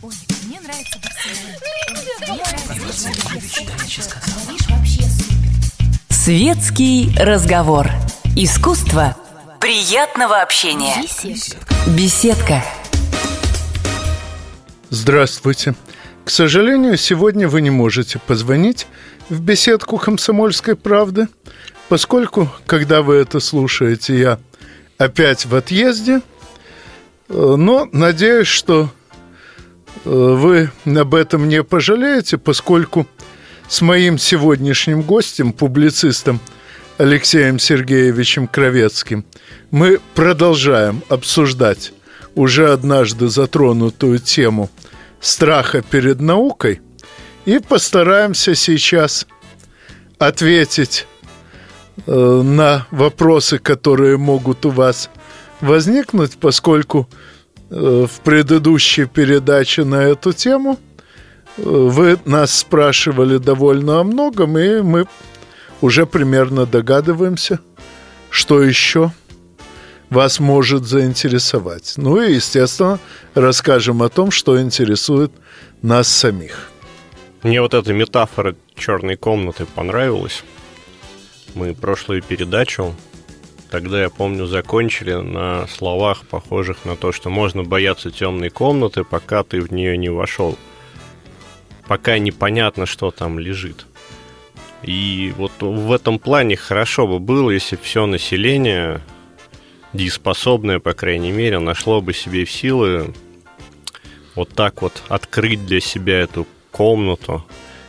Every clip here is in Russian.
Ой, мне нравится. Светский разговор. Искусство приятного общения. Беседка. Беседка. Здравствуйте. К сожалению, сегодня вы не можете позвонить в беседку «Комсомольской правды», поскольку, когда вы это слушаете, я опять в отъезде. Э, Но надеюсь, что вы об этом не пожалеете, поскольку с моим сегодняшним гостем, публицистом Алексеем Сергеевичем Кровецким, мы продолжаем обсуждать уже однажды затронутую тему страха перед наукой и постараемся сейчас ответить э, на вопросы, которые могут у вас возникнуть, поскольку э, в предыдущей передаче на эту тему э, вы нас спрашивали довольно о многом, и мы уже примерно догадываемся, что еще вас может заинтересовать. Ну и, естественно, расскажем о том, что интересует нас самих. Мне вот эта метафора черной комнаты понравилась. Мы прошлую передачу, тогда я помню, закончили на словах, похожих на то, что можно бояться темной комнаты, пока ты в нее не вошел. Пока непонятно, что там лежит. И вот в этом плане хорошо бы было, если все население, дееспособное, по крайней мере, нашло бы себе силы вот так вот открыть для себя эту комнату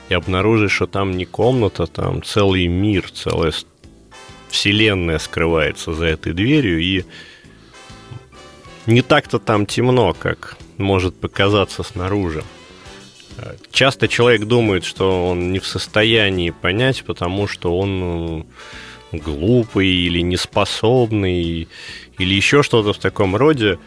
и обнаружить, что там не комната, там целый мир, целая вселенная скрывается за этой дверью, и не так-то там темно, как может показаться снаружи. Э, Часто человек думает, что он не в состоянии понять, потому что он э, глупый или неспособный, или еще что-то в таком роде.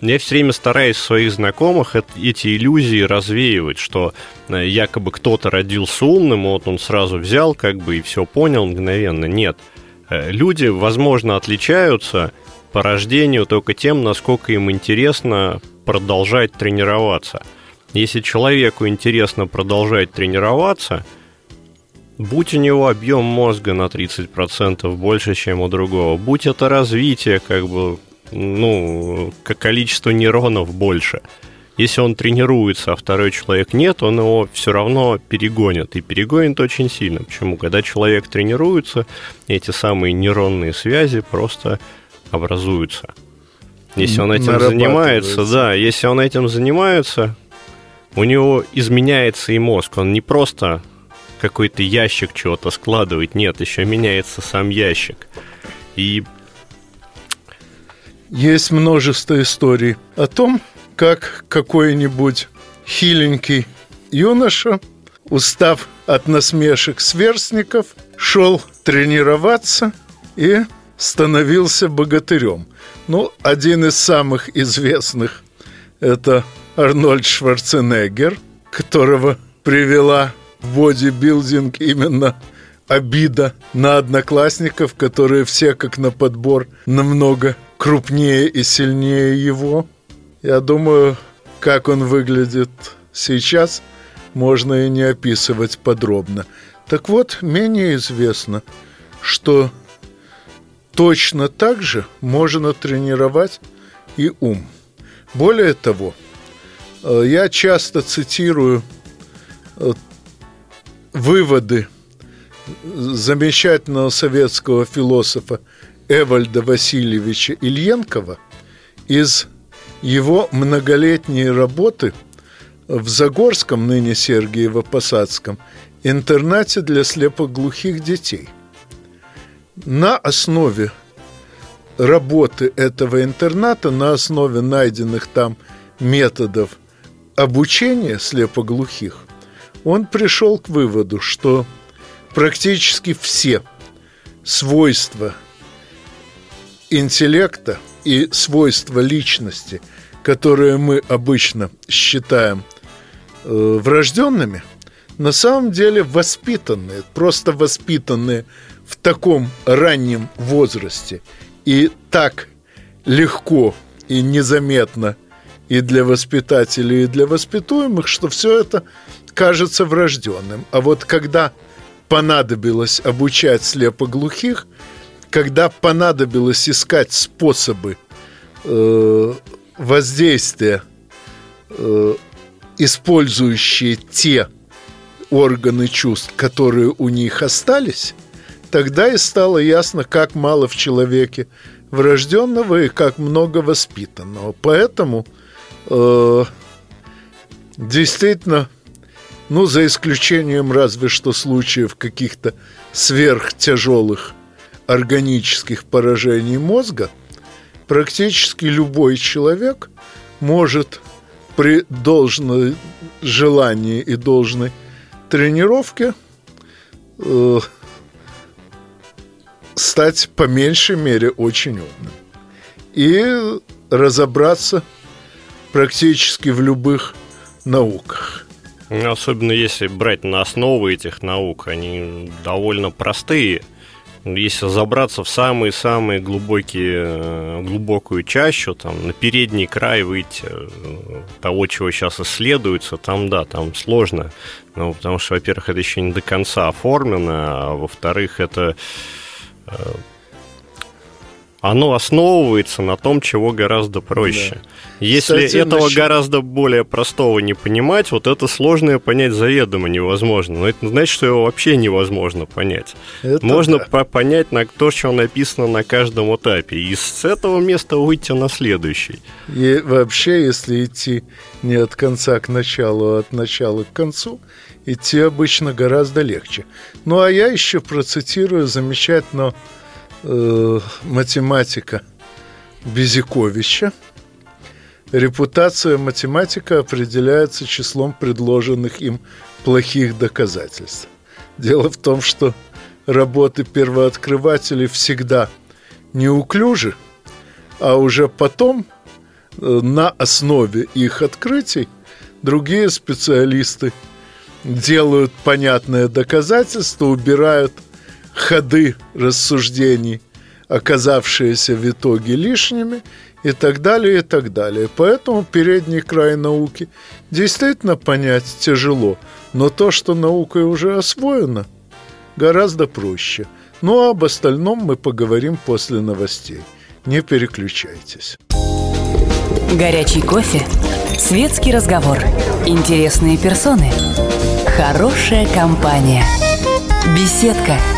Я все время стараюсь своих знакомых эт- эти иллюзии развеивать, что э, якобы кто-то родился умным, вот он сразу взял как бы и все понял мгновенно. Нет. Э, Люди, возможно, отличаются по рождению только тем, насколько им интересно продолжать тренироваться. Если человеку интересно продолжать тренироваться, будь у него объем мозга на 30% больше, чем у другого, будь это развитие, как бы, ну, количество нейронов больше. Если он тренируется, а второй человек нет, он его все равно перегонит. И перегонит очень сильно. Почему? Когда человек тренируется, эти самые нейронные связи просто образуются. Если он этим занимается, да, если он этим занимается, у него изменяется и мозг. Он не просто какой-то ящик чего-то складывает, нет, еще меняется сам ящик. И Есть множество историй о том, как какой-нибудь хиленький юноша, устав от насмешек сверстников, шел тренироваться и становился богатырем. Ну, один из самых известных – это Арнольд Шварценеггер, которого привела в бодибилдинг именно обида на одноклассников, которые все как на подбор намного крупнее и сильнее его. Я думаю, как он выглядит сейчас, можно и не описывать подробно. Так вот, менее известно, что точно так же можно тренировать и ум. Более того, э, я часто цитирую э, выводы замечательного советского философа Эвальда Васильевича Ильенкова из его многолетней работы в Загорском, ныне Сергиево-Посадском, интернате для слепоглухих детей. На основе работы этого интерната, на основе найденных там методов обучения слепоглухих, он пришел к выводу, что практически все свойства интеллекта и свойства личности, которые мы обычно считаем э, врожденными, на самом деле воспитанные, просто воспитанные в таком раннем возрасте и так легко и незаметно и для воспитателей, и для воспитуемых, что все это кажется врожденным. А вот когда понадобилось обучать слепоглухих, когда понадобилось искать способы э, воздействия, э, использующие те органы чувств, которые у них остались, тогда и стало ясно, как мало в человеке врожденного и как много воспитанного. Поэтому э, действительно, ну, за исключением разве что случаев каких-то сверхтяжелых органических поражений мозга, практически любой человек может при должном желании и должной тренировке э, стать по меньшей мере очень умным. И разобраться практически в любых науках. Особенно если брать на основы этих наук, они довольно простые. Если забраться в самые-самые глубокие, э, глубокую чащу, там, на передний край выйти э, того, чего сейчас исследуется, там, да, там сложно. Ну, потому что, во-первых, это еще не до конца оформлено, а во-вторых, это э, оно основывается на том, чего гораздо проще. Да. Если Кстати, этого насчет... гораздо более простого не понимать, вот это сложное понять заведомо невозможно. Но это значит, что его вообще невозможно понять. Это Можно да. понять на то, что написано на каждом этапе, и с этого места выйти на следующий. И вообще, если идти не от конца к началу, а от начала к концу, идти обычно гораздо легче. Ну а я еще процитирую замечательного э, математика Безиковича. Репутация математика определяется числом предложенных им плохих доказательств. Дело в том, что работы первооткрывателей всегда неуклюжи, а уже потом э, на основе их открытий другие специалисты делают понятное доказательство, убирают – ходы рассуждений, оказавшиеся в итоге лишними, и так далее, и так далее. Поэтому передний край науки действительно понять тяжело, но то, что наукой уже освоено, гораздо проще. Ну а об остальном мы поговорим после новостей. Не переключайтесь. Горячий кофе, светский разговор, интересные персоны, хорошая компания, беседка –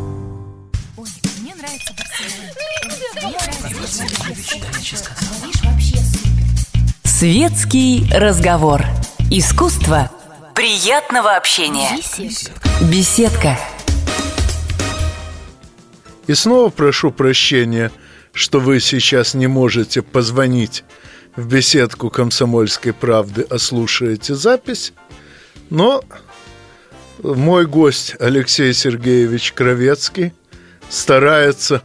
Светский разговор. Искусство приятного общения. Беседка. И снова прошу прощения, что вы сейчас не можете позвонить в беседку «Комсомольской правды», а слушаете запись. Но мой гость Алексей Сергеевич Кровецкий старается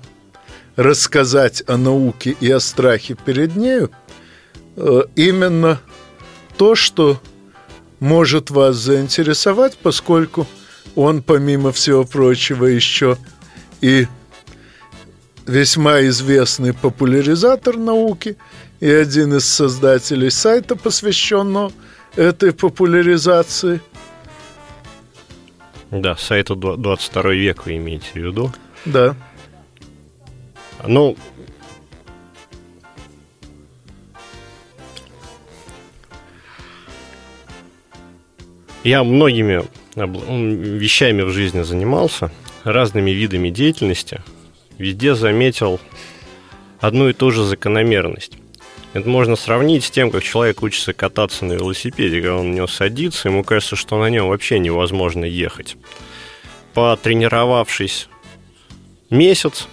рассказать о науке и о страхе перед нею – именно то, что может вас заинтересовать, поскольку он, помимо всего прочего, еще и весьма известный популяризатор науки и один из создателей сайта, посвященного этой популяризации. Да, сайта 22 век вы имеете в виду? Да. Ну, Я многими вещами в жизни занимался, разными видами деятельности. Везде заметил одну и ту же закономерность. Это можно сравнить с тем, как человек учится кататься на велосипеде, когда он на него садится, ему кажется, что на нем вообще невозможно ехать. Потренировавшись месяц,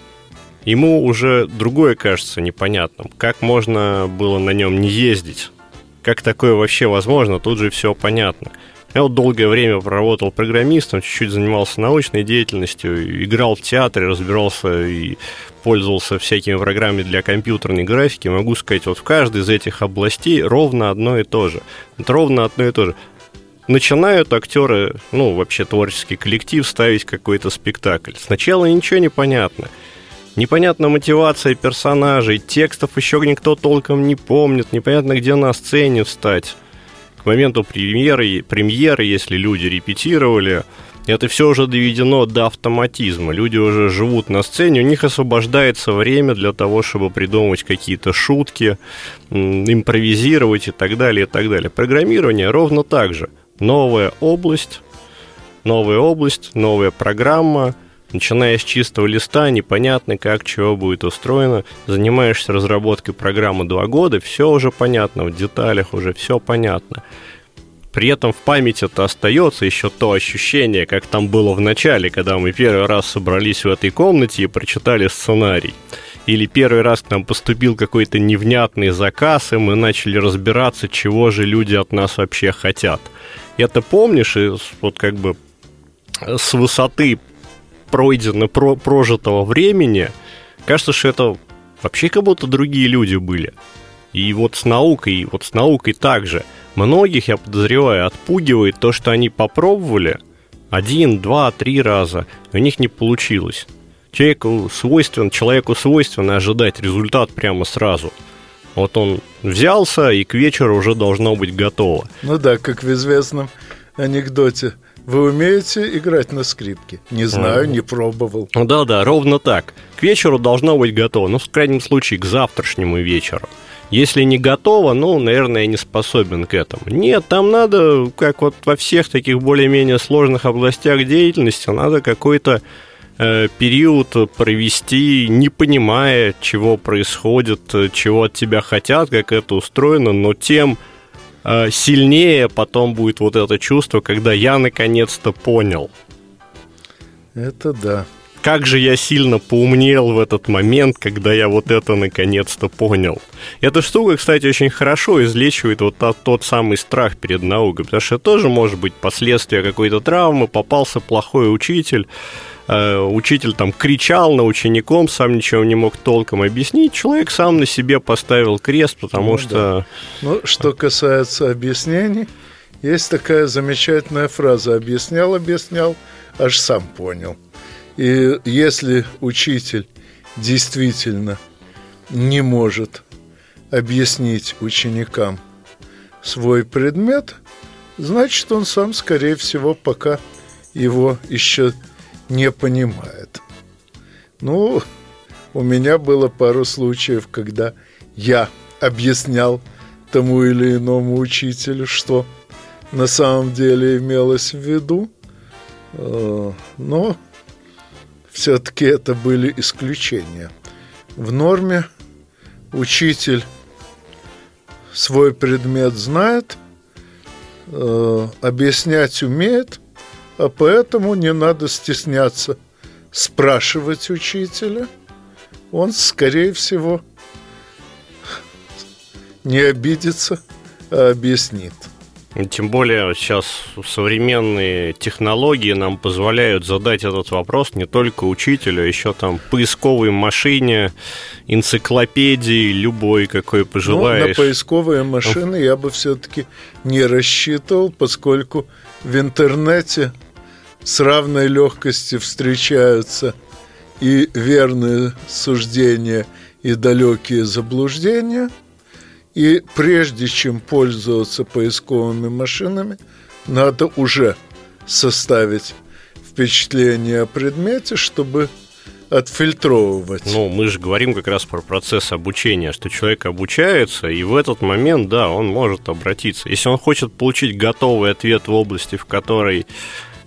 ему уже другое кажется непонятным. Как можно было на нем не ездить? Как такое вообще возможно? Тут же все понятно. Я вот долгое время проработал программистом, чуть-чуть занимался научной деятельностью, играл в театре, разбирался и пользовался всякими программами для компьютерной графики. Могу сказать, вот в каждой из этих областей ровно одно и то же. Вот ровно одно и то же. Начинают актеры, ну, вообще творческий коллектив ставить какой-то спектакль. Сначала ничего не понятно. Непонятна мотивация персонажей, текстов еще никто толком не помнит, непонятно, где на сцене встать к моменту премьеры, премьеры, если люди репетировали, это все уже доведено до автоматизма. Люди уже живут на сцене, у них освобождается время для того, чтобы придумывать какие-то шутки, импровизировать и так далее, и так далее. Программирование ровно так же. Новая область, новая область, новая программа, Начиная с чистого листа, непонятно, как чего будет устроено. Занимаешься разработкой программы два года, все уже понятно, в деталях уже все понятно. При этом в памяти это остается еще то ощущение, как там было в начале, когда мы первый раз собрались в этой комнате и прочитали сценарий. Или первый раз к нам поступил какой-то невнятный заказ, и мы начали разбираться, чего же люди от нас вообще хотят. Это помнишь, и вот как бы с высоты пройдено, про, прожитого времени, кажется, что это вообще как будто другие люди были. И вот с наукой, вот с наукой также. Многих, я подозреваю, отпугивает то, что они попробовали один, два, три раза, и у них не получилось. Человеку свойственно, человеку свойственно ожидать результат прямо сразу. Вот он взялся, и к вечеру уже должно быть готово. Ну да, как в известном анекдоте вы умеете играть на скрипке? Не знаю, не пробовал. Ну да-да, ровно так. К вечеру должно быть готово. Ну, в крайнем случае, к завтрашнему вечеру. Если не готово, ну, наверное, я не способен к этому. Нет, там надо, как вот во всех таких более-менее сложных областях деятельности, надо какой-то э, период провести, не понимая, чего происходит, чего от тебя хотят, как это устроено, но тем Э, сильнее потом будет вот это чувство, когда я наконец-то понял. Это да. Как же я сильно поумнел в этот момент, когда я вот это наконец-то понял. Эта штука, кстати, очень хорошо излечивает вот тот, тот самый страх перед наукой, потому что это тоже может быть последствия какой-то травмы, попался плохой учитель, Э, учитель там кричал на учеником, сам ничего не мог толком объяснить, человек сам на себе поставил крест, потому ну, что... Да. Ну, что касается объяснений, есть такая замечательная фраза «объяснял, объяснял, аж сам понял». И если учитель действительно не может объяснить ученикам свой предмет, значит, он сам, скорее всего, пока его еще не понимает. Ну, у меня было пару случаев, когда я объяснял тому или иному учителю, что на самом деле имелось в виду, э, но все-таки это были исключения. В норме учитель свой предмет знает, э, объяснять умеет, а поэтому не надо стесняться спрашивать учителя. Он, скорее всего, не обидится, а объяснит. Тем более сейчас современные технологии нам позволяют задать этот вопрос не только учителю, а еще там поисковой машине, энциклопедии, любой, какой пожелаешь. Ну, на поисковые машины я бы все-таки не рассчитывал, поскольку в интернете с равной легкостью встречаются и верные суждения, и далекие заблуждения. И прежде чем пользоваться поисковыми машинами, надо уже составить впечатление о предмете, чтобы отфильтровывать. Ну, мы же говорим как раз про процесс обучения, что человек обучается, и в этот момент, да, он может обратиться. Если он хочет получить готовый ответ в области, в которой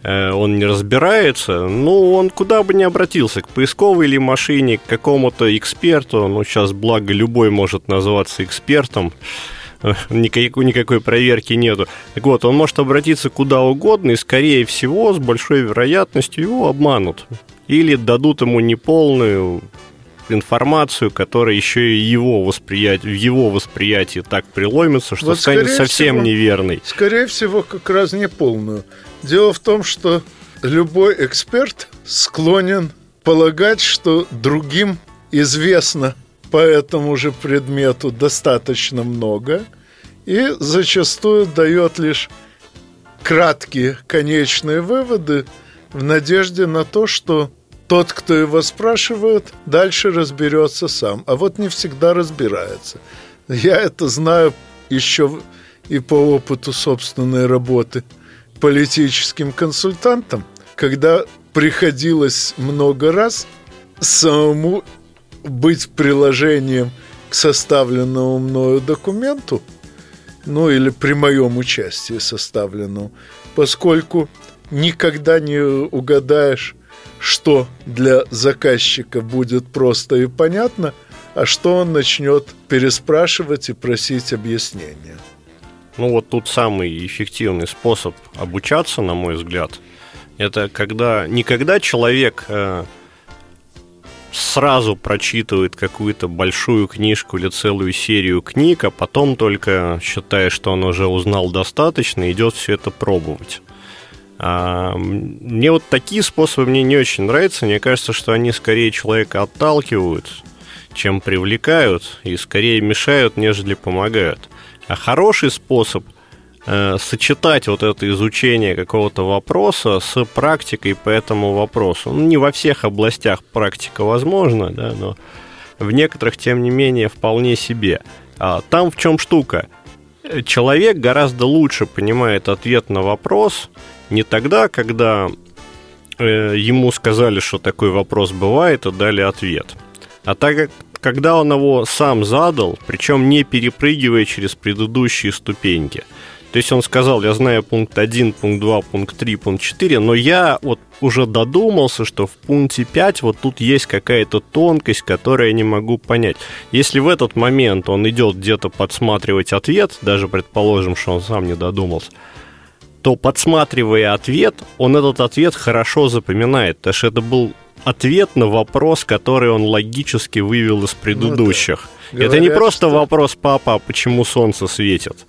он не разбирается, ну, он куда бы ни обратился, к поисковой или машине, к какому-то эксперту, ну, сейчас, благо, любой может называться экспертом, э, никакой, никакой проверки нету. Так вот, он может обратиться куда угодно, и, скорее всего, с большой вероятностью его обманут. Или дадут ему неполную информацию, которая еще и его восприятие, в его восприятии так приломится, что вот, станет совсем всего, неверной. Скорее всего, как раз не полную. Дело в том, что любой эксперт склонен полагать, что другим известно по этому же предмету достаточно много и зачастую дает лишь краткие конечные выводы в надежде на то, что тот, кто его спрашивает, дальше разберется сам. А вот не всегда разбирается. Я это знаю еще и по опыту собственной работы политическим консультантом, когда приходилось много раз самому быть приложением к составленному мною документу, ну или при моем участии составленному, поскольку никогда не угадаешь, что для заказчика будет просто и понятно, а что он начнет переспрашивать и просить объяснения. Ну вот тут самый эффективный способ обучаться, на мой взгляд, это когда не когда человек э, сразу прочитывает какую-то большую книжку или целую серию книг, а потом только считая, что он уже узнал достаточно, идет все это пробовать. А, мне вот такие способы мне не очень нравятся. Мне кажется, что они скорее человека отталкивают, чем привлекают, и скорее мешают, нежели помогают. А хороший способ э, сочетать вот это изучение какого-то вопроса с практикой по этому вопросу. Ну, не во всех областях практика возможна, да, но в некоторых, тем не менее, вполне себе. А там в чем штука? Человек гораздо лучше понимает ответ на вопрос не тогда, когда э, ему сказали, что такой вопрос бывает, и дали ответ, а так как когда он его сам задал, причем не перепрыгивая через предыдущие ступеньки. То есть он сказал, я знаю пункт 1, пункт 2, пункт 3, пункт 4, но я вот уже додумался, что в пункте 5 вот тут есть какая-то тонкость, которую я не могу понять. Если в этот момент он идет где-то подсматривать ответ, даже предположим, что он сам не додумался, то подсматривая ответ, он этот ответ хорошо запоминает, потому что это был ответ на вопрос, который он логически вывел из предыдущих. Ну, да. Это не просто что... вопрос папа, а почему солнце светит.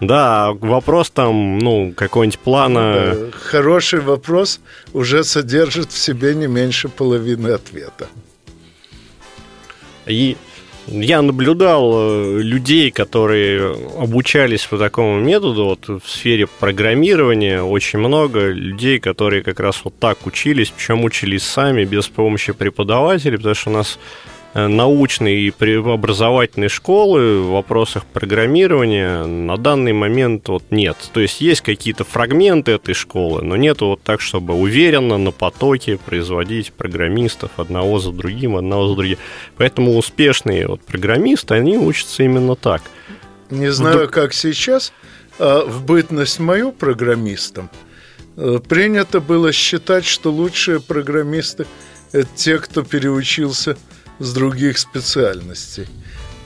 Да, вопрос там, ну, какой-нибудь плана... Ну, да. Хороший вопрос уже содержит в себе не меньше половины ответа. И я наблюдал э, людей, которые обучались по такому методу, вот в сфере программирования очень много людей, которые как раз вот так учились, причем учились сами, без помощи преподавателей, потому что у нас научной и образовательной школы в вопросах программирования на данный момент вот нет. То есть есть какие-то фрагменты этой школы, но нет вот так, чтобы уверенно на потоке производить программистов одного за другим, одного за другим. Поэтому успешные вот программисты, они учатся именно так. Не знаю, как сейчас, а в бытность мою программистом э, принято было считать, что лучшие программисты – это те, кто переучился – с других специальностей.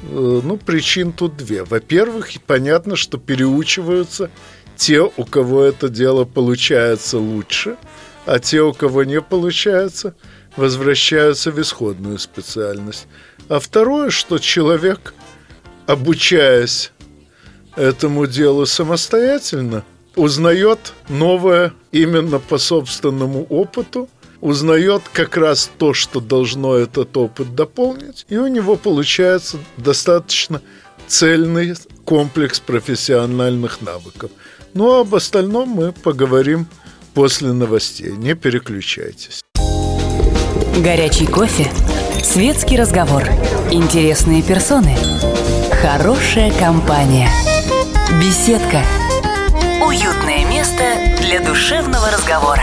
Э, ну, причин тут две. Во-первых, понятно, что переучиваются те, у кого это дело получается лучше, а те, у кого не получается, возвращаются в исходную специальность. А второе, что человек, обучаясь этому делу самостоятельно, узнает новое именно по собственному опыту – узнает как раз то, что должно этот опыт дополнить, и у него получается достаточно цельный комплекс профессиональных навыков. Ну а об остальном мы поговорим после новостей. Не переключайтесь. Горячий кофе, светский разговор, интересные персоны, хорошая компания, беседка, уютное место для душевного разговора.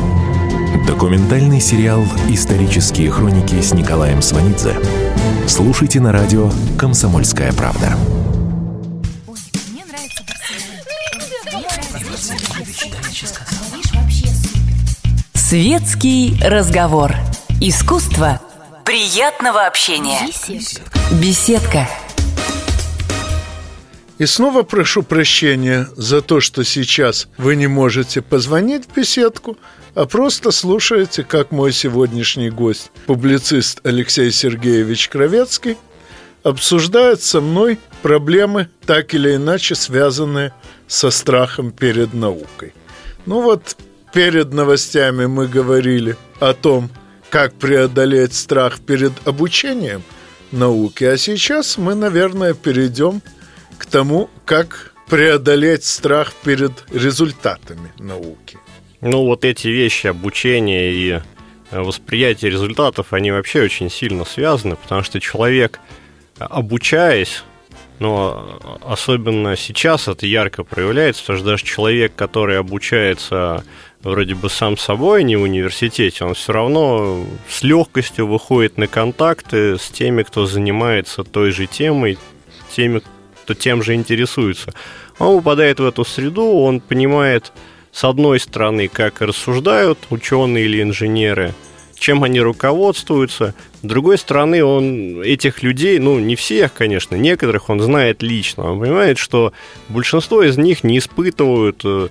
Документальный сериал «Исторические хроники» с Николаем Сванидзе. Слушайте на радио «Комсомольская правда». Светский разговор. Искусство приятного общения. Беседка. Беседка. И снова прошу прощения за то, что сейчас вы не можете позвонить в беседку – а просто слушаете, как мой сегодняшний гость, публицист Алексей Сергеевич Кровецкий, обсуждает со мной проблемы, так или иначе связанные со страхом перед наукой. Ну вот, перед новостями мы говорили о том, как преодолеть страх перед обучением науки, а сейчас мы, наверное, перейдем к тому, как преодолеть страх перед результатами науки. Ну, вот эти вещи, обучение и э, восприятие результатов, они вообще очень сильно связаны, потому что человек, обучаясь, но особенно сейчас это ярко проявляется, потому что даже человек, который обучается вроде бы сам собой, не в университете, он все равно с легкостью выходит на контакты с теми, кто занимается той же темой, теми, кто тем же интересуется. Он попадает в эту среду, он понимает, с одной стороны, как рассуждают ученые или инженеры, чем они руководствуются. С другой стороны, он этих людей, ну, не всех, конечно, некоторых он знает лично. Он понимает, что большинство из них не испытывают э,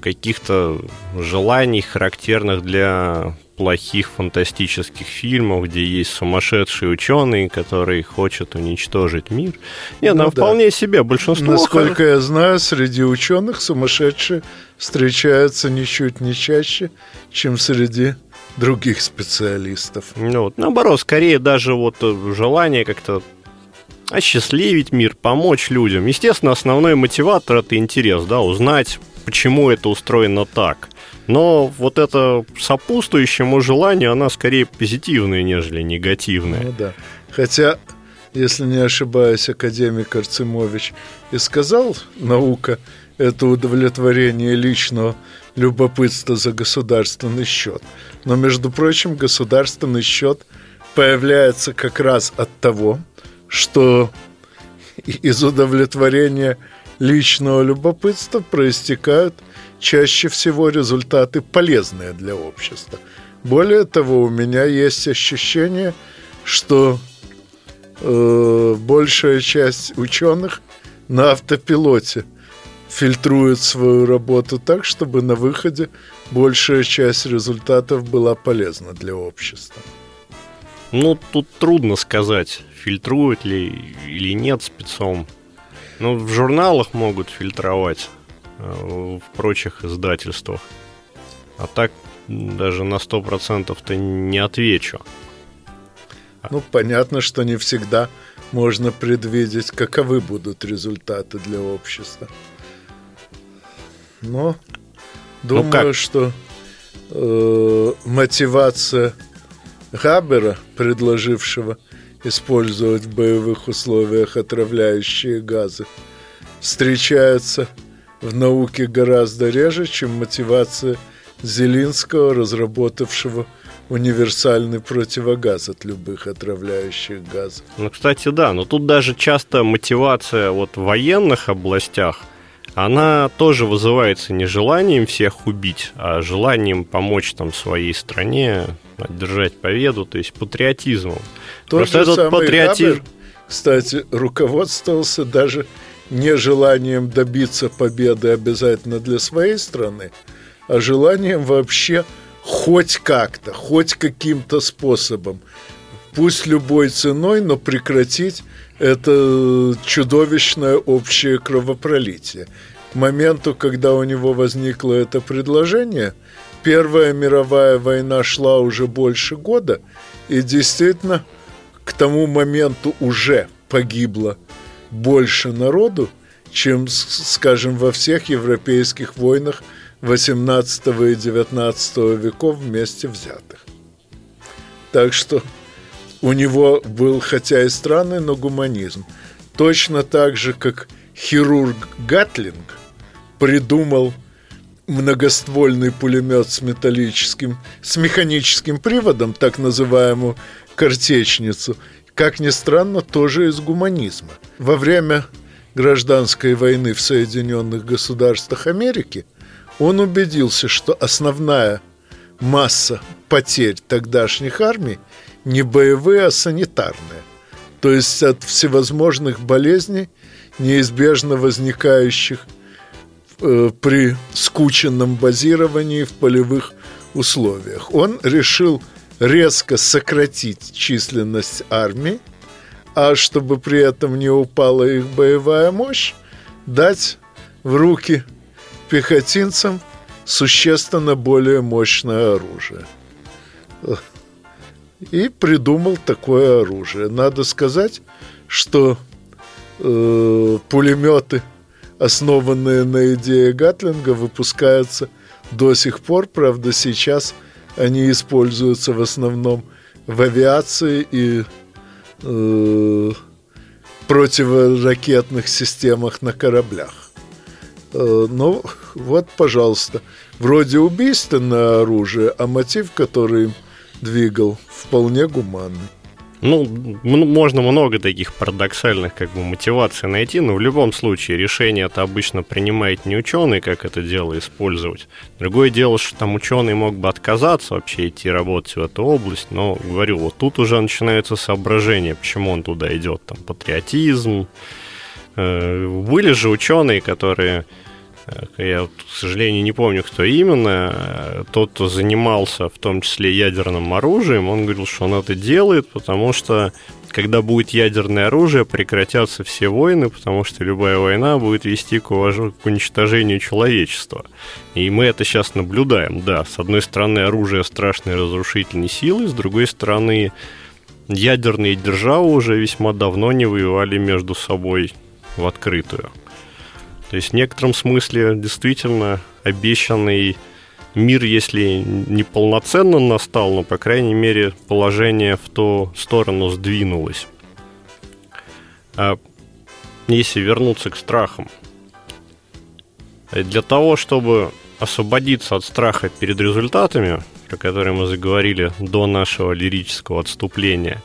каких-то желаний, характерных для плохих фантастических фильмов, где есть сумасшедший ученый, который хочет уничтожить мир. Нет, Ну ну, да. вполне себе большинство... Насколько я знаю, среди ученых сумасшедшие встречаются ничуть не чаще, чем среди других специалистов. Ну, вот, наоборот, скорее даже вот э, желание как-то осчастливить мир, помочь людям. Естественно, основной мотиватор это интерес, да, узнать, почему это устроено так. Но вот это сопутствующему желанию, она скорее позитивная, нежели негативная. Ну да. Хотя, если не ошибаюсь, академик Арцемович и сказал, наука – это удовлетворение личного любопытства за государственный счет. Но, между прочим, государственный счет появляется как раз от того, что из удовлетворения личного любопытства проистекают чаще всего результаты полезные для общества. Более того, у меня есть ощущение, что э, большая часть ученых на автопилоте фильтрует свою работу так, чтобы на выходе большая часть результатов была полезна для общества. Ну, тут трудно сказать, фильтруют ли или нет спецом. Ну, в журналах могут фильтровать, э, в прочих издательствах. А так даже на 100%-то не отвечу. Ну, понятно, что не всегда можно предвидеть, каковы будут результаты для общества. Но думаю, Ну, как? что э, мотивация Габера, предложившего использовать в боевых условиях отравляющие газы, встречается в науке гораздо реже, чем мотивация Зелинского, разработавшего универсальный противогаз от любых отравляющих газов. Ну, кстати, да, но тут даже часто мотивация вот в военных областях, она тоже вызывается не желанием всех убить, а желанием помочь там своей стране, одержать победу, то есть патриотизмом. Тот Просто же этот самый патриотизм... Габер, кстати, руководствовался даже не желанием добиться победы обязательно для своей страны, а желанием вообще хоть как-то, хоть каким-то способом, пусть любой ценой, но прекратить это чудовищное общее кровопролитие. К моменту, когда у него возникло это предложение, Первая мировая война шла уже больше года, и действительно к тому моменту уже погибло больше народу, чем, скажем, во всех европейских войнах 18 и 19 веков вместе взятых. Так что у него был, хотя и странный, но гуманизм. Точно так же, как хирург Гатлинг придумал многоствольный пулемет с металлическим, с механическим приводом, так называемую картечницу, как ни странно, тоже из гуманизма. Во время гражданской войны в Соединенных Государствах Америки он убедился, что основная масса потерь тогдашних армий не боевые, а санитарные. То есть от всевозможных болезней, неизбежно возникающих э, при скученном базировании в полевых условиях. Он решил резко сократить численность армии, а чтобы при этом не упала их боевая мощь, дать в руки пехотинцам существенно более мощное оружие. И придумал такое оружие. Надо сказать, что э, пулеметы, основанные на идее Гатлинга, выпускаются до сих пор. Правда, сейчас они используются в основном в авиации и э, противоракетных системах на кораблях. Э, ну, вот, пожалуйста, вроде убийственное оружие, а мотив, который им двигал, вполне гуманный. Ну, можно много таких парадоксальных как бы мотиваций найти, но в любом случае решение это обычно принимает не ученый, как это дело использовать. Другое дело, что там ученый мог бы отказаться вообще идти работать в эту область, но, говорю, вот тут уже начинаются соображения, почему он туда идет, там, патриотизм. Э, были же ученые, которые я, к сожалению, не помню, кто именно. Тот, кто занимался в том числе ядерным оружием, он говорил, что он это делает, потому что когда будет ядерное оружие, прекратятся все войны, потому что любая война будет вести к, уваж... к уничтожению человечества. И мы это сейчас наблюдаем, да. С одной стороны, оружие страшной разрушительной силы, с другой стороны, ядерные державы уже весьма давно не воевали между собой в открытую. То есть в некотором смысле действительно обещанный мир, если не полноценно настал, но, по крайней мере, положение в ту сторону сдвинулось. А если вернуться к страхам, для того, чтобы освободиться от страха перед результатами, про которые мы заговорили до нашего лирического отступления,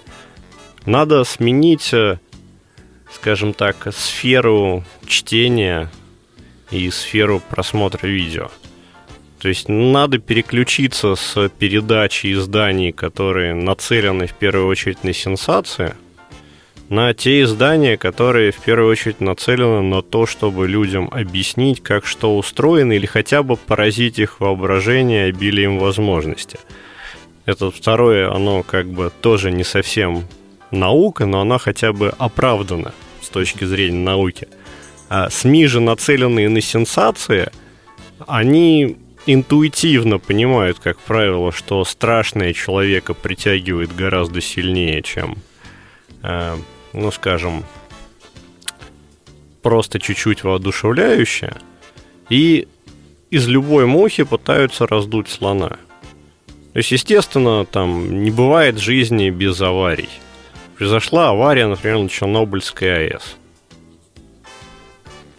надо сменить э, скажем так, сферу чтения и сферу просмотра видео. То есть надо переключиться с передачи изданий, которые нацелены в первую очередь на сенсации, на те издания, которые в первую очередь нацелены на то, чтобы людям объяснить, как что устроено, или хотя бы поразить их воображение обилием возможностей. Это второе, оно как бы тоже не совсем наука, но она хотя бы оправдана точки зрения науки. А СМИ же, нацеленные на сенсации, они интуитивно понимают, как правило, что страшное человека притягивает гораздо сильнее, чем, э, ну, скажем, просто чуть-чуть воодушевляющее. И из любой мухи пытаются раздуть слона. То есть, естественно, там не бывает жизни без аварий произошла авария, например, на Чернобыльской АЭС.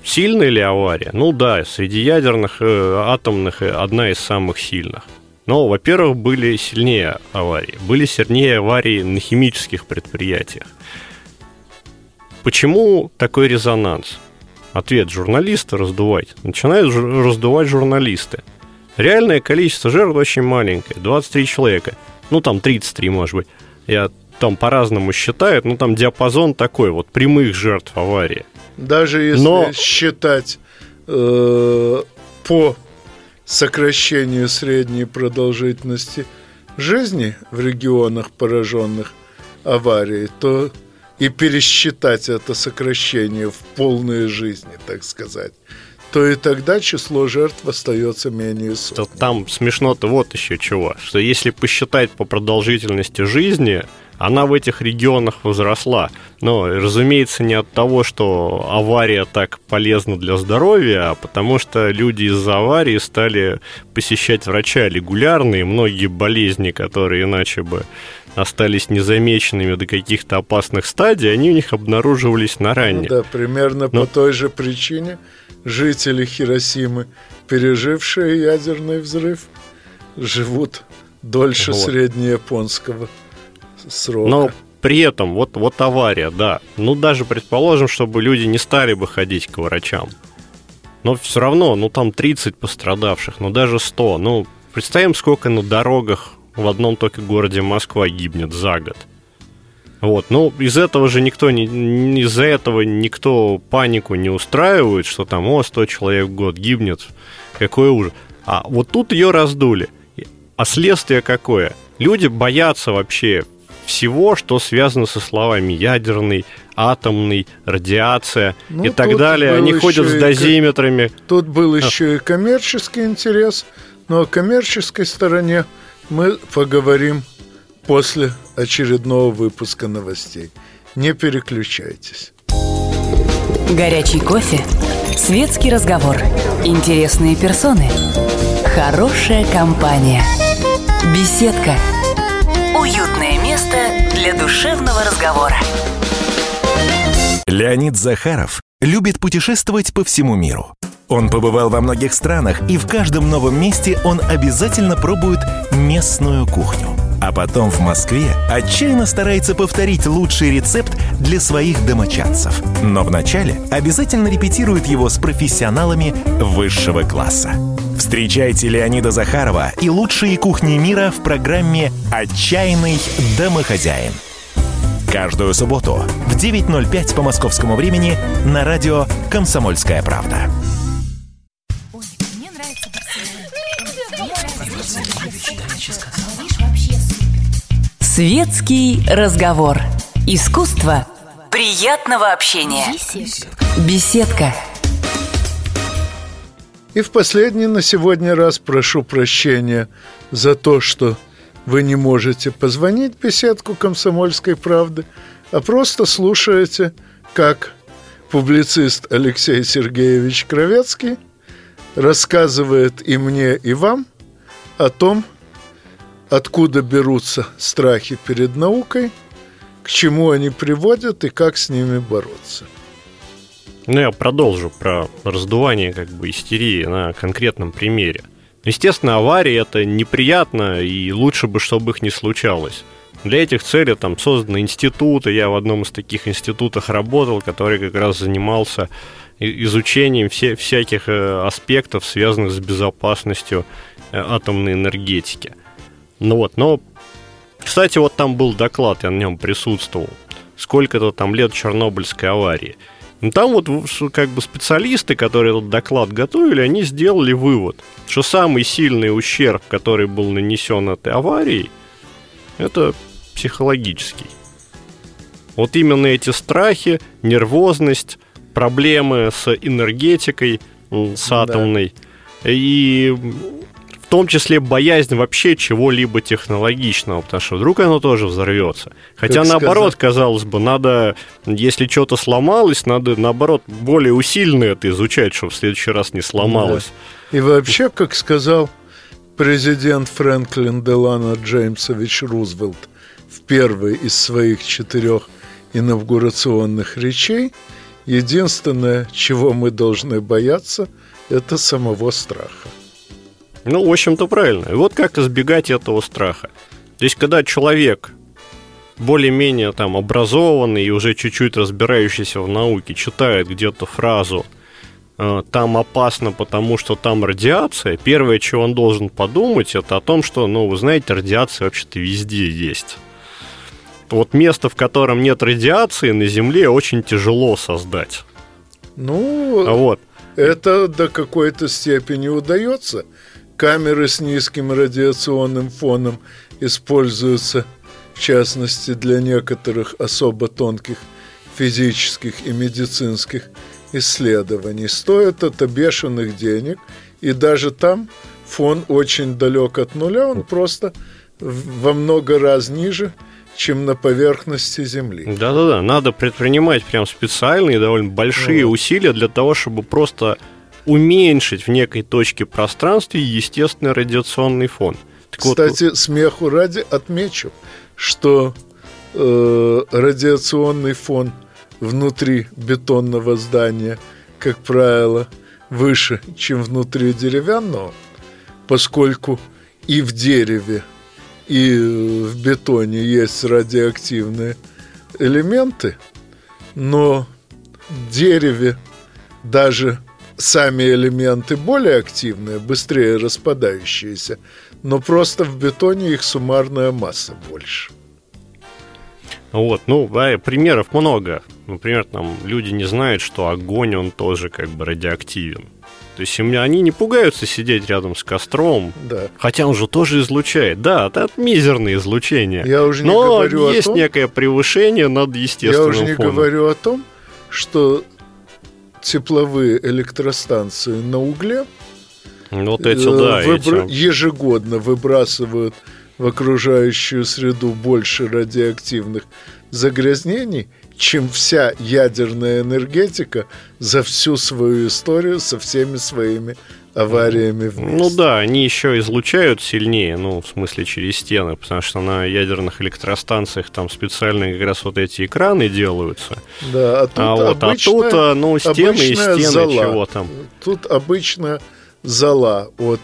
Сильная ли авария? Ну да, среди ядерных э, атомных э, одна из самых сильных. Но, во-первых, были сильнее аварии. Были сильнее аварии на химических предприятиях. Почему такой резонанс? Ответ журналисты раздувать. Начинают раздувать журналисты. Реальное количество жертв очень маленькое, 23 человека. Ну, там 33, может быть. Я там по-разному считают, ну там диапазон такой, вот прямых жертв аварии. Даже если Но... считать э, по сокращению средней продолжительности жизни в регионах, пораженных аварией, то и пересчитать это сокращение в полные жизни, так сказать, то и тогда число жертв остается менее сотни. Там смешно-то вот еще чего, что если посчитать по продолжительности жизни, она в этих регионах возросла. Но, разумеется, не от того, что авария так полезна для здоровья, а потому что люди из-за аварии стали посещать врача регулярно, и многие болезни, которые иначе бы остались незамеченными до каких-то опасных стадий, они у них обнаруживались на ранне. Ну да, примерно Но... по той же причине жители Хиросимы, пережившие ядерный взрыв, живут дольше вот. среднеяпонского срока. Но при этом вот, вот авария, да. Ну, даже предположим, чтобы люди не стали бы ходить к врачам. Но все равно, ну, там 30 пострадавших, ну, даже 100. Ну, представим, сколько на дорогах в одном только городе Москва гибнет за год. Вот, ну, из этого же никто не, из-за этого никто панику не устраивает, что там, о, 100 человек в год гибнет, какой ужас. А вот тут ее раздули. А следствие какое? Люди боятся вообще всего, что связано со словами ядерный, атомный, радиация Ну, и так далее. Они ходят и с дозиметрами. Тут был еще и коммерческий интерес, но о коммерческой стороне мы поговорим после очередного выпуска новостей. Не переключайтесь. Горячий кофе, светский разговор, интересные персоны, хорошая компания, беседка, уютное место для душевного разговора. Леонид Захаров любит путешествовать по всему миру. Он побывал во многих странах, и в каждом новом месте он обязательно пробует местную кухню. А потом в Москве отчаянно старается повторить лучший рецепт для своих домочадцев. Но вначале обязательно репетирует его с профессионалами высшего класса. Встречайте Леонида Захарова и лучшие кухни мира в программе «Отчаянный домохозяин». Каждую субботу в 9.05 по московскому времени на радио «Комсомольская правда». Светский разговор. Искусство приятного общения. Беседка. И в последний на сегодня раз прошу прощения за то, что вы не можете позвонить беседку «Комсомольской правды», а просто слушаете, как публицист Алексей Сергеевич Кровецкий рассказывает и мне, и вам о том, откуда берутся страхи перед наукой, к чему они приводят и как с ними бороться. Ну, я продолжу про раздувание как бы истерии на конкретном примере. Естественно, аварии это неприятно, и лучше бы, чтобы их не случалось. Для этих целей там созданы институты. Я в одном из таких институтов работал, который как раз занимался изучением все, всяких э, аспектов, связанных с безопасностью э, атомной энергетики. Ну вот, но, кстати, вот там был доклад, я на нем присутствовал. Сколько-то там лет Чернобыльской аварии. Ну, там вот как бы специалисты, которые этот доклад готовили, они сделали вывод, что самый сильный ущерб, который был нанесен этой аварией, это психологический. Вот именно эти страхи, нервозность, проблемы с энергетикой, с Да. атомной, и в том числе боязнь вообще чего-либо технологичного, потому что вдруг оно тоже взорвется. Хотя Как наоборот, сказать- казалось бы, надо, если что-то сломалось, надо наоборот более усиленно это изучать, чтобы в следующий раз не сломалось. И вообще, как сказал президент Фрэнклин Делано Джеймсович Рузвельт в первой из своих четырех инаугурационных речей, единственное, чего мы должны бояться, это самого страха. Ну, в общем-то, правильно. И вот как избегать этого страха. То есть, когда человек более-менее там образованный и уже чуть-чуть разбирающийся в науке читает где-то фразу э, «там опасно, потому что там радиация», первое, чего он должен подумать, это о том, что, ну, вы знаете, радиация вообще-то везде есть. Вот место, в котором нет радиации на Земле, очень тяжело создать. Ну, Вот. это до какой-то степени удается. Камеры с низким радиационным фоном используются, в частности, для некоторых особо тонких физических и медицинских исследований. Стоит это бешеных денег, и даже там фон очень далек от нуля, он просто во много раз ниже, чем на поверхности Земли. Да-да-да, надо предпринимать прям специальные, довольно большие Вот. усилия для того, чтобы просто уменьшить в некой точке пространства естественный радиационный фон. Так вот, Кстати, смеху ради отмечу, что э, радиационный фон внутри бетонного здания, как правило, выше, чем внутри деревянного, поскольку и в дереве, и в бетоне есть радиоактивные элементы, но в дереве даже сами элементы более активные, быстрее распадающиеся, но просто в бетоне их суммарная масса больше. Вот, ну, примеров много. Например, там люди не знают, что огонь, он тоже как бы радиоактивен. То есть они не пугаются сидеть рядом с костром, Да. хотя он же тоже излучает. Да, это мизерное излучение. Я уже не Но говорю о есть том- некое превышение над Я естественным уже не фоном. говорю о том, что тепловые электростанции на угле Вот эти, э, да, выбро- эти. ежегодно выбрасывают в окружающую среду больше радиоактивных загрязнений, чем вся ядерная энергетика за всю свою историю со всеми своими авариями вместе. Ну да, они еще излучают сильнее, ну, в смысле через стены, потому что на ядерных электростанциях там специальные как раз вот эти экраны делаются. Да, а тут, а вот а обычная- тут, а, ну, стены и стены, зола. чего там. Тут обычно зола от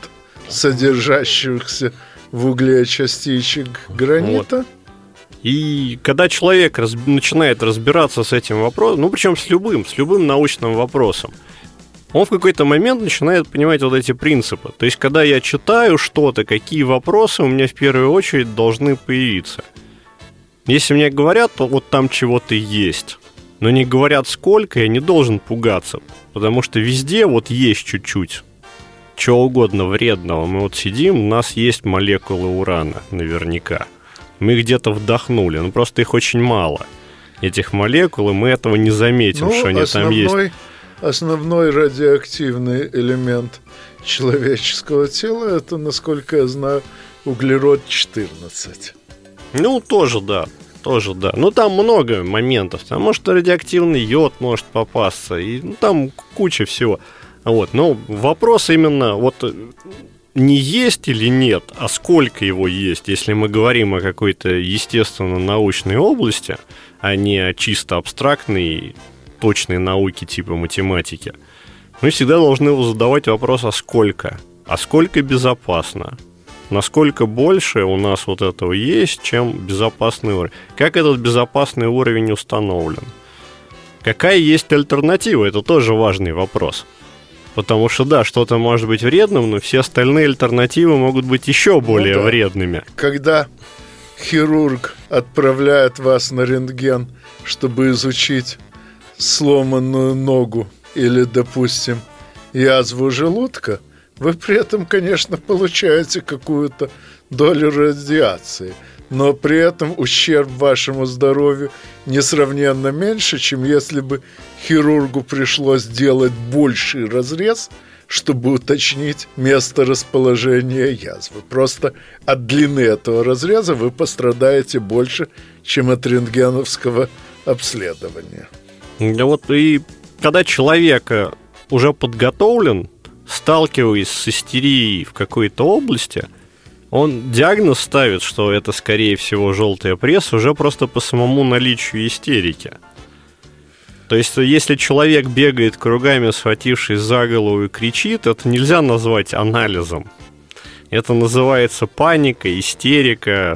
содержащихся в угле частичек гранита. И когда человек раз- начинает разбираться с этим вопросом, ну причем с любым, с любым научным вопросом, он в какой-то момент начинает понимать вот эти принципы. То есть, когда я читаю что-то, какие вопросы у меня в первую очередь должны появиться. Если мне говорят, то вот там чего-то есть. Но не говорят сколько, я не должен пугаться. Потому что везде вот есть чуть-чуть чего угодно вредного. Мы вот сидим, у нас есть молекулы урана, наверняка. Мы где-то вдохнули, но просто их очень мало. Этих молекул, и мы этого не заметим, Ну, что они там есть. Основной, радиоактивный элемент человеческого тела это, насколько я знаю, углерод-14. Ну, тоже да. Тоже да. Ну, там много моментов. Там может радиоактивный йод может попасться. И ну, там куча всего. Вот. Но вопрос именно вот э, не есть или нет, а сколько его есть, если мы говорим о какой-то естественно-научной области, а не о чисто абстрактной точной науке типа математики. Мы всегда должны задавать вопрос, а сколько? А сколько безопасно? насколько больше у нас вот этого есть, чем безопасный уровень. Как этот безопасный уровень установлен? Какая есть альтернатива? Это тоже важный вопрос. Потому что, да, что-то может быть вредным, но все остальные альтернативы могут быть еще более да. вредными. Когда хирург отправляет вас на рентген, чтобы изучить сломанную ногу или, допустим, язву желудка, вы при этом, конечно, получаете какую-то долю радиации, но при этом ущерб вашему здоровью несравненно меньше, чем если бы хирургу пришлось делать больший разрез, чтобы уточнить место расположения язвы. Просто от длины этого разреза вы пострадаете больше, чем от рентгеновского обследования. Да вот и когда человек э, уже подготовлен, сталкиваясь с истерией в какой-то области, он диагноз ставит, что это, скорее всего, желтая пресса, уже просто по самому наличию истерики. То есть, если человек бегает кругами, схватившись за голову и кричит, это нельзя назвать анализом. Это называется паника, истерика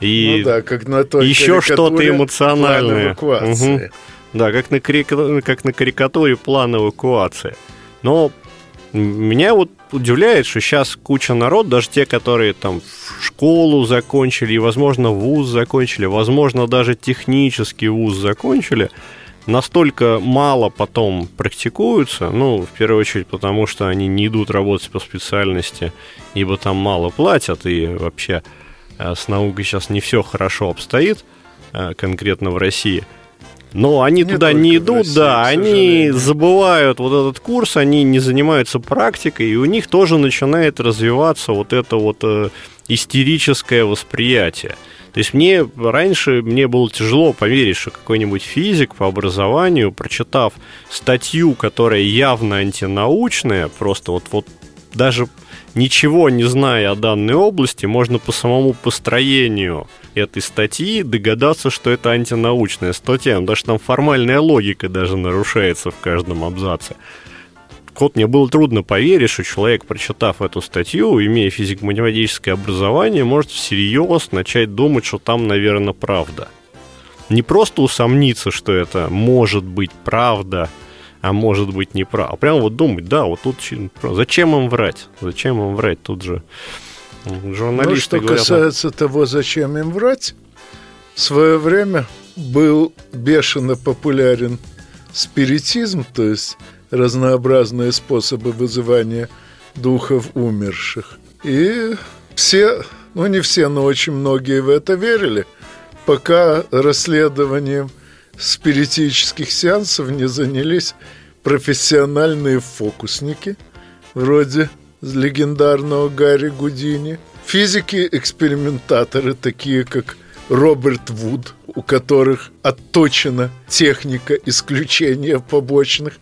и ну да, как на той еще что-то эмоциональное. Мгм. Да, как на, как на карикатуре план эвакуации. Но меня вот удивляет, что сейчас куча народ, даже те, которые там школу закончили, и, возможно, вуз закончили, возможно, даже технический вуз закончили, настолько мало потом практикуются, ну, в первую очередь, потому что они не идут работать по специальности, ибо там мало платят, и вообще э, с наукой сейчас не все хорошо обстоит, э, конкретно в России. Но они Не туда не идут, России, да, они забывают вот этот курс, они не занимаются практикой, и у них тоже начинает развиваться вот это вот э, истерическое восприятие. То есть мне раньше мне было тяжело поверить, что какой-нибудь физик по образованию, прочитав статью, которая явно антинаучная, просто вот, вот даже ничего не зная о данной области, можно по самому построению этой статьи догадаться, что это антинаучная статья. Ну, Даже там формальная логика даже нарушается в каждом абзаце. Вот мне было трудно поверить, что человек, прочитав эту статью, имея физико-математическое образование, может всерьез начать думать, что там, наверное, правда. Не просто усомниться, что это может быть правда, а может быть не прав. А прям вот думать, да, вот тут зачем им врать? Зачем им врать? Тут же журналисты ну, что говорят... касается того, зачем им врать, в свое время был бешено популярен спиритизм, то есть разнообразные способы вызывания духов умерших. И все, ну не все, но очень многие в это верили, пока расследованием спиритических сеансов не занялись профессиональные фокусники, вроде легендарного Гарри Гудини, физики-экспериментаторы, такие как Роберт Вуд, у которых отточена техника исключения побочных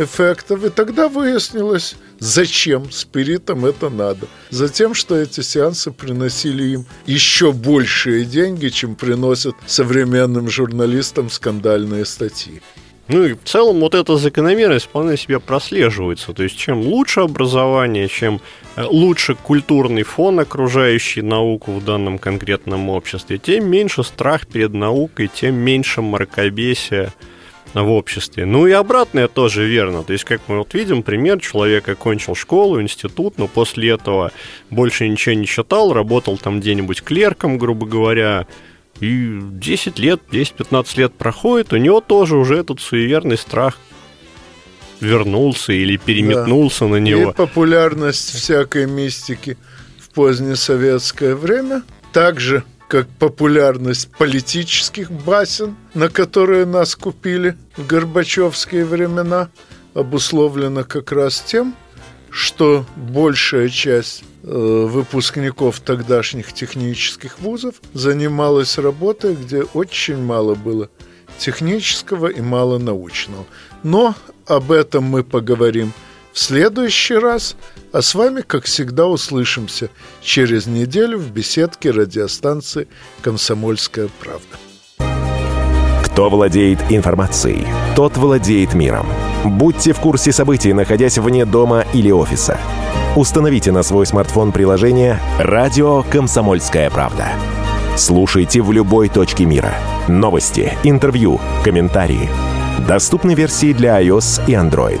эффектов. И тогда выяснилось, зачем спиритам это надо. Затем, что эти сеансы приносили им еще большие деньги, чем приносят современным журналистам скандальные статьи. Ну и в целом вот эта закономерность вполне себе прослеживается. То есть чем лучше образование, чем э, лучше культурный фон, окружающий науку в данном конкретном обществе, тем меньше страх перед наукой, тем меньше мракобесия в обществе. Ну и обратное тоже верно. То есть, как мы вот видим, пример, человек окончил школу, институт, но после этого больше ничего не читал, работал там где-нибудь клерком, грубо говоря, и 10 лет, 10-15 лет проходит, у него тоже уже этот суеверный страх вернулся или переметнулся да. на него. И популярность всякой мистики в позднесоветское время также как популярность политических басен, на которые нас купили в Горбачевские времена, обусловлена как раз тем, что большая часть э, выпускников тогдашних технических вузов занималась работой, где очень мало было технического и мало научного. Но об этом мы поговорим в следующий раз, а с вами, как всегда, услышимся через неделю в беседке радиостанции «Комсомольская правда». Кто владеет информацией, тот владеет миром. Будьте в курсе событий, находясь вне дома или офиса. Установите на свой смартфон приложение «Радио Комсомольская правда». Слушайте в любой точке мира. Новости, интервью, комментарии. Доступны версии для iOS и Android.